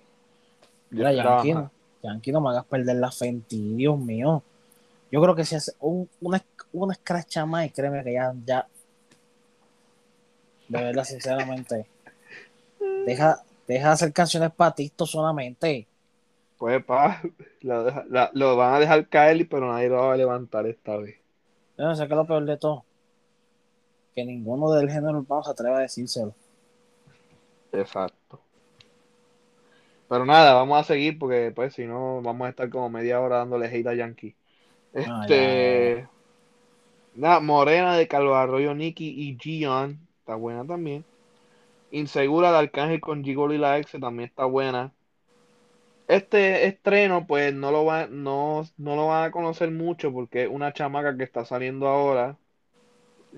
Mira, Yankee, no, Yankee, no me hagas perder la fe en ti, Dios mío. Yo creo que si hace un, una, una escracha más, y créeme que ya, ya. De verdad, sinceramente. Deja, deja de hacer canciones para solamente. Pues pa, lo, deja- la- lo van a dejar caer, pero nadie lo va a levantar esta vez. Yo no sé qué es lo peor de todo. Que ninguno del género urbano se atreve a decírselo. Exacto. Pero nada, vamos a seguir porque pues si no vamos a estar como media hora dándole hate a Yankee. Ah, Este, Nada, Morena de Calvo Arroyo, Nicky y Gion. Está buena también. Insegura de Arcángel con Gigolo y la ex también está buena. Este estreno, pues no lo, va, no, no lo van a conocer mucho porque es una chamaca que está saliendo ahora.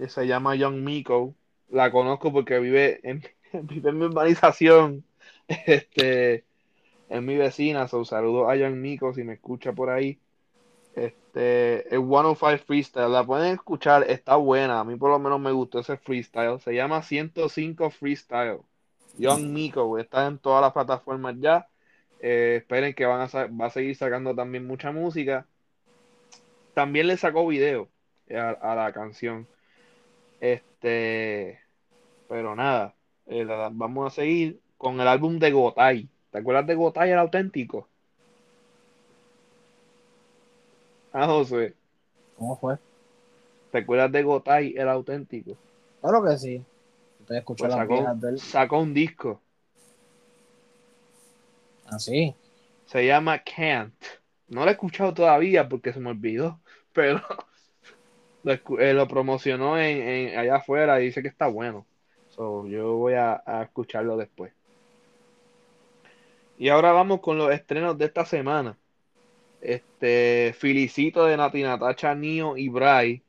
Se llama Young Miko. La conozco porque vive en, [laughs] vive en mi urbanización. Este, es mi vecina. So, saludo a Young Miko si me escucha por ahí. Este, el 105 Freestyle, la pueden escuchar, está buena. A mí por lo menos me gustó ese freestyle. Se llama 105 Freestyle. Young Miko, está en todas las plataformas ya. Eh, esperen que van a, va a seguir sacando también mucha música. También le sacó video a, a la canción. Este, pero nada, eh, vamos a seguir con el álbum de Gotay. ¿Te acuerdas de Gotay, el auténtico? Ah, José, ¿Cómo fue? ¿te acuerdas de Gotay, el auténtico? Claro que sí. Ustedes escuchan Pues las sacó, viejas de él. sacó un disco. Así. Se llama Can't. No lo he escuchado todavía porque se me olvidó, [laughs] pero lo, eh, lo promocionó en, en- allá afuera y dice que está bueno. So, yo voy a, a escucharlo después. Y ahora vamos con los estrenos de esta semana. Este, Felicito de Nati Natacha, Nio y Bray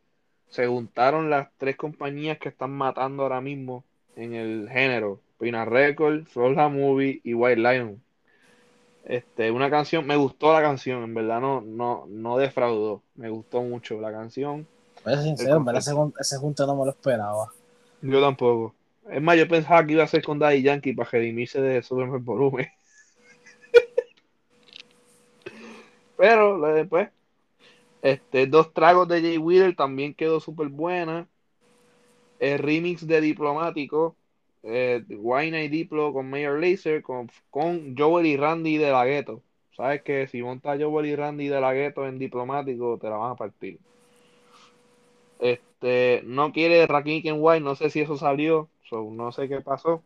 se juntaron las tres compañías que están matando ahora mismo en el género. Pina Record, Florida Movie y White Lion. Este, una canción, me gustó la canción, en verdad no, no, no defraudó. Me gustó mucho la canción. Ser sincero, verdad ese, ese junte no me lo esperaba. Yo tampoco. Es más, yo pensaba que iba a ser con Daddy Yankee para redimirse de Super Volumen. Pero después, este, dos tragos de Jay Wheeler también quedó súper buena. El remix de Diplomático, eh, Wine y Diplo con Mayor Laser, con, con Joel y Randy de la Gueto. Sabes que si montas Joel y Randy de la Gueto en Diplomático, te la van a partir. Este, no quiere Rakim en White, no sé si eso salió, so, no sé qué pasó.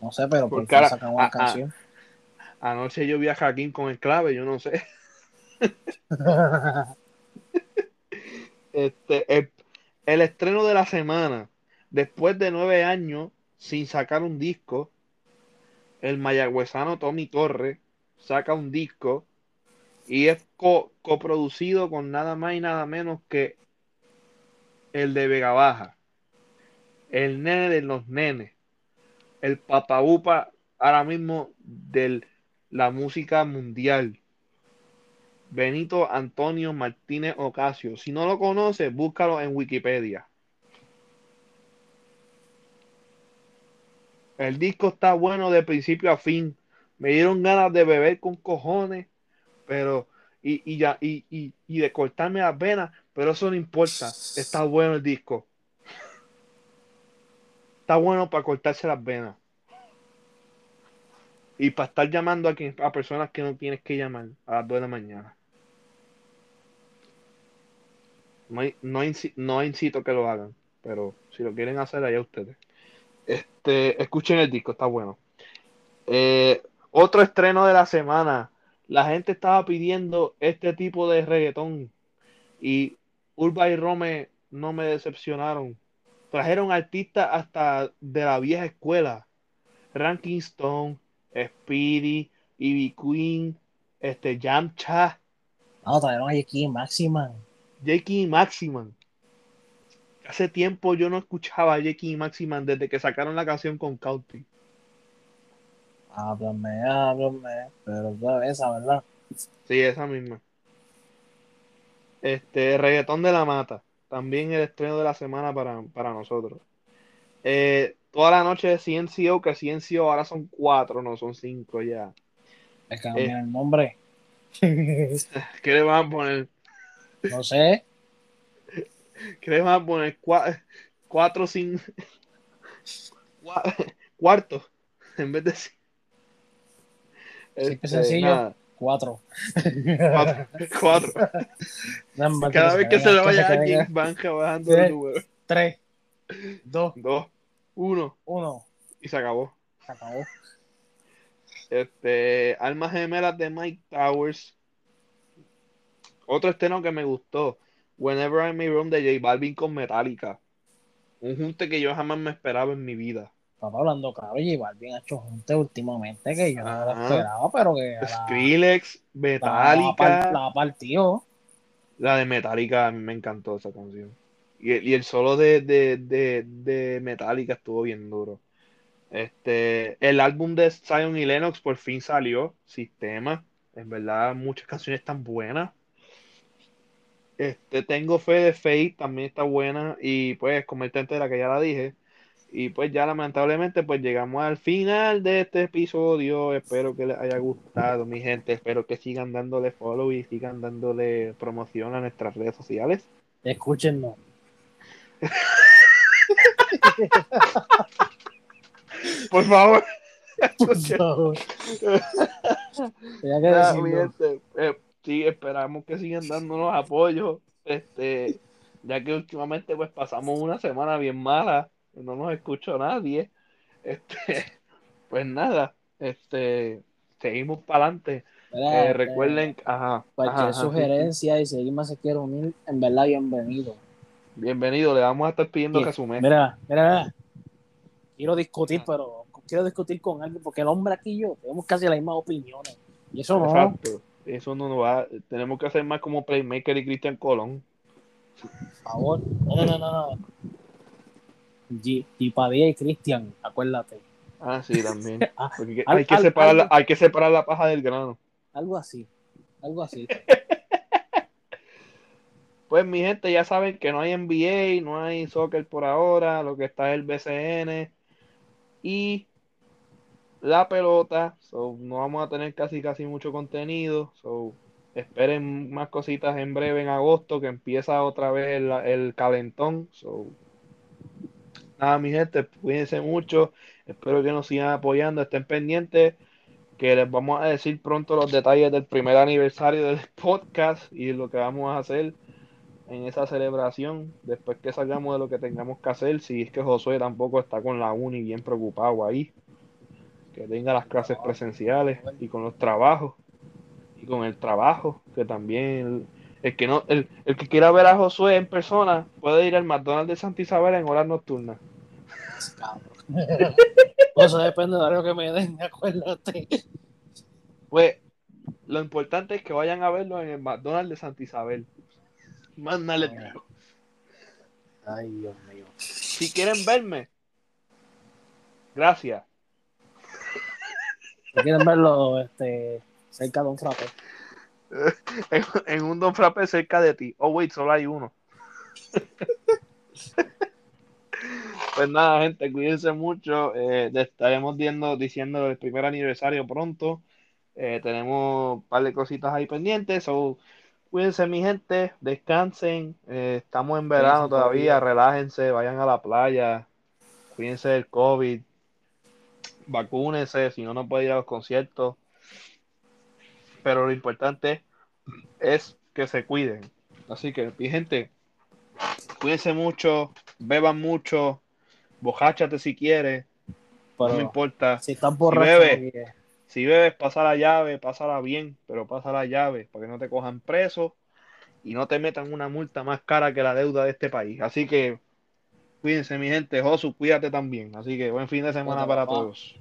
No sé, pero por ahora- sacan una canción. Anoche yo vi a Jaquín con el clave, yo no sé. Este, el, estreno de la semana, después de nueve años sin sacar un disco, el mayagüezano Tommy Torres saca un disco y es co- coproducido con nada más y nada menos que el de Vega Baja, el nene de los nenes, el papabupa ahora mismo de la música mundial. Benito Antonio Martínez Ocasio. Si no lo conoces, búscalo en Wikipedia. El disco está bueno de principio a fin. Me dieron ganas de beber con cojones, pero y, y ya y, y, y de cortarme las venas, pero eso no importa. Está bueno el disco. Está bueno para cortarse las venas. Y para estar llamando a, quien, a personas que no tienes que llamar a las 2 de la mañana. No, hay- no, inci- no incito que lo hagan, pero si lo quieren hacer, allá ustedes. Este, escuchen el disco, está bueno. Eh, otro estreno de la semana. La gente estaba pidiendo este tipo de reggaetón y Urba y Rome no me decepcionaron. Trajeron artistas hasta de la vieja escuela. Ranking Stone, Speedy, Ivy Queen, este Yamcha, No, trajeron aquí Máxima. Y Maximan. Hace tiempo yo no escuchaba a y Maximan desde que sacaron la canción con Cauti. Háblame, háblame. Pero esa, ¿verdad? Sí, esa misma. Este, Reggaetón de la Mata. También el estreno de la semana para, para nosotros. Eh, toda la noche de CNCO, que CNCO ahora son cuatro, no son cinco ya. Que no tiene el nombre. [laughs] ¿Qué le van a poner? No sé. ¿Qué le van a poner? Cua- cuatro sin. cua- Cuarto. En vez de. Sí, Este, sencillo. nada, Cuatro. cuatro. cuatro. No, Cada vez que se le vaya a alguien, van bajando el número. Tres, dos, Dos, uno, uno. y se acabó. Se acabó. Este, Almas Gemelas de Mike Towers. Otro estreno que me gustó. Whenever I May Roam de J Balvin con Metallica. Un junte que yo jamás me esperaba en mi vida. Estaba hablando claro, J Balvin ha hecho junte últimamente que yo no lo Ajá. esperaba, pero que Skrillex, la, Metallica. la partió. La de Metallica, a mí me encantó esa canción. Y, el- y el solo de, de, de, de Metallica estuvo bien duro. Este, el álbum de Zion y Lennox por fin salió, Sistema. En verdad, muchas canciones están buenas. Este, tengo fe de Faith, también está buena. Y pues, Convertente entera que ya la dije. Y pues ya lamentablemente pues llegamos al final de este episodio. Espero que les haya gustado, mi gente. Espero que sigan dándole follow y sigan dándole promoción a nuestras redes sociales. Escúchennos. [laughs] Por favor. Por favor. [laughs] Que Ah, decirlo. mi gente, eh, sí, esperamos que sigan dándonos apoyo. Este, ya que últimamente pues pasamos una semana bien mala, no nos escuchó nadie. Este, [laughs] pues nada, este, seguimos para adelante. Eh, este, recuerden, ajá, Cualquier ajá, sí, sugerencia y alguien más se quiere unir, en verdad, bienvenido. Bienvenido, le vamos a estar pidiendo Sí, que asume. Mira, mira, mira. Quiero discutir, pero quiero discutir con alguien porque el hombre aquí y yo tenemos casi las mismas opiniones. Y eso no. Eso no nos va, tenemos que hacer más como Playmaker y Cristian Colón. Por favor. No, no, no, no. G, y Cristian, acuérdate. Ah, sí, también. [laughs] Ah, Porque al- hay que al- separar la, hay que separar la paja del grano. Algo así. Algo así. [laughs] Pues mi gente, ya saben que no hay NBA, no hay soccer por ahora, lo que está es el BCN y la pelota, so, no vamos a tener casi casi mucho contenido, so, esperen más cositas en breve en agosto que empieza otra vez el, el calentón, so, nada mi gente, cuídense mucho, espero que nos sigan apoyando, estén pendientes que les vamos a decir pronto los detalles del primer aniversario del [laughs] podcast y lo que vamos a hacer en esa celebración, después que salgamos de lo que tengamos que hacer, si es que Josué tampoco está con la uni bien preocupado ahí, que tenga las clases presenciales y con los trabajos, y con el trabajo, que también el, el que no, el, el que quiera ver a Josué en persona puede ir al McDonald's de Santa Isabel en horas nocturnas. Cabrón. [laughs] Eso depende de lo que me den, acuérdate. Pues lo importante es que vayan a verlo en el McDonald's de Santa Isabel. Más nada les digo. Ay, Dios mío. Si quieren verme, gracias. Si quieren verlo este, cerca de un frappe. [laughs] en, en un Don Frappe cerca de ti. Oh, wait, solo hay uno. [laughs] pues nada, gente, cuídense mucho. Eh, estaremos viendo, diciendo el primer aniversario pronto. Eh, tenemos un par de cositas ahí pendientes. So, cuídense, mi gente. Descansen. Eh, estamos en verano todavía. Relájense. Vayan a la playa. Cuídense del COVID. Vacúnense. Si no, no puede ir a los conciertos. Pero lo importante es que se cuiden. Así que, mi gente, cuídense mucho, beban mucho, bojáchate si quieres, no me importa. si estás borracho, guíes. Si bebes, pasa la llave, pásala bien, pero pasa la llave para que no te cojan preso y no te metan una multa más cara que la deuda de este país. Así que, cuídense, mi gente. Josu, cuídate también. Así que, buen fin de semana para papá. todos.